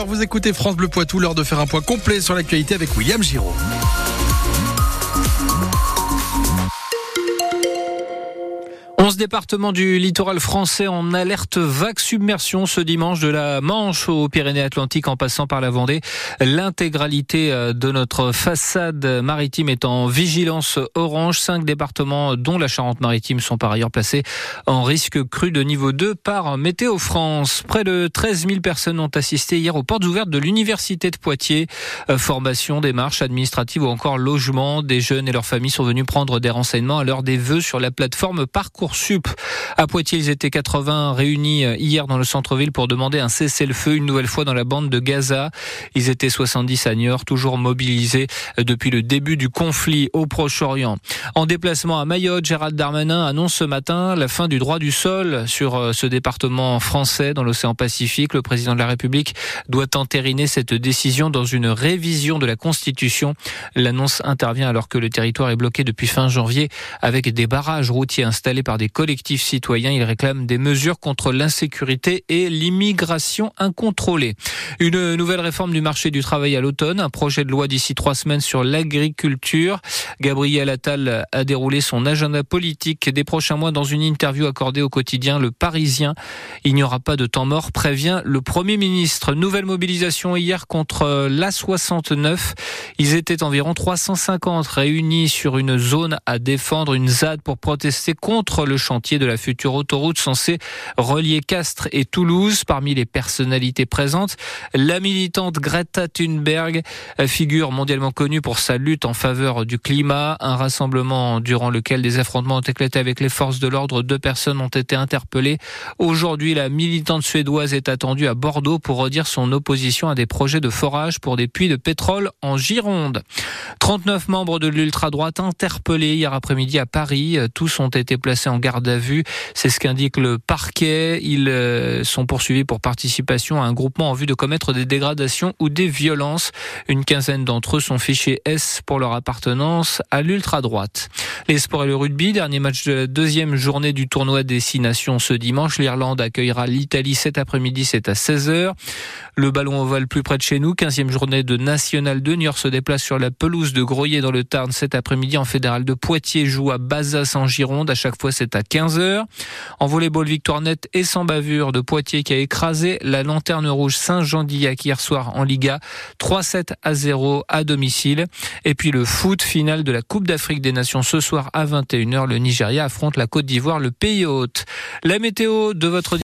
9h, vous écoutez France Bleu Poitou, l'heure de faire un point complet sur l'actualité avec William Giraud. Départements du littoral français en alerte vague submersion ce dimanche de la Manche aux Pyrénées-Atlantiques en passant par la Vendée. L'intégralité euh, de notre façade maritime est en vigilance orange. Cinq départements dont la Charente-Maritime sont par ailleurs placés en risque cru de niveau 2 par Météo France. Près de 13 000 personnes ont assisté hier aux portes ouvertes de l'Université de Poitiers. Euh, formation, démarches administratives ou encore logement. Des jeunes et leurs familles sont venus prendre des renseignements à l'heure des vœux sur la plateforme Parcours Sup. À Poitiers, ils étaient 80 réunis euh, hier dans le centre-ville pour demander un cessez-le-feu une nouvelle fois dans la bande de Gaza. Ils étaient 70 à Niort, toujours mobilisés euh, depuis le début du conflit au Proche-Orient. En déplacement à Mayotte, Gérald Darmanin annonce ce matin la fin du droit du sol sur euh, ce département français dans l'océan Pacifique. Le président de la République doit entériner cette décision dans une révision de la Constitution. L'annonce intervient alors que le territoire est bloqué depuis fin janvier avec des barrages routiers installés par des collectifs citoyens. Ils réclament des mesures contre l'insécurité et l'immigration incontrôlée. Une nouvelle réforme du marché du travail à l'automne, un projet de loi d'ici trois semaines sur l'agriculture. Gabriel Attal a déroulé son agenda politique des prochains mois dans une interview accordée au quotidien Le Parisien. Il n'y aura pas de temps mort, prévient le Premier ministre. Nouvelle mobilisation hier contre l'A69. Ils étaient environ 350 réunis sur une zone à défendre, une ZAD pour protester contre le chantier de la future autoroute censée relier Castres et Toulouse. Parmi les personnalités présentes, la militante Greta Thunberg, figure mondialement connue pour sa lutte en faveur du climat. Un rassemblement durant lequel des affrontements ont éclaté avec les forces de l'ordre. Deux personnes ont été interpellées. Aujourd'hui, la militante suédoise est attendue à Bordeaux pour redire son opposition à des projets de forage pour des puits de pétrole en Gironde. 39 membres de l'ultra-droite interpellés hier après-midi à Paris. Tous ont été placés en garde à vue. C'est ce qu'indique le parquet. Ils euh, sont poursuivis pour participation à un groupement en vue de commettre des dégradations ou des violences. Une quinzaine d'entre eux sont fichés S pour leur appartenance à l'ultra-droite. Les sports et le rugby, dernier match de la deuxième journée du tournoi Destination ce dimanche. L'Irlande accueillera l'Italie cet après-midi, c'est à 16h. Le ballon ovale plus près de chez nous, 15e journée de National 2. Niort se déplace sur la pelouse de Groyer dans le Tarn cet après-midi. En fédéral de Poitiers joue à Bazas en Gironde. À chaque fois, c'est à 15h. En volleyball, victoire nette et sans bavure de Poitiers qui a écrasé la lanterne rouge Saint-Jean-d'Illac hier soir en Liga. 3-7 à 0 à domicile. Et puis le foot final de la Coupe d'Afrique des Nations ce soir à 21h. Le Nigeria affronte la Côte d'Ivoire, le pays hôte. La météo de votre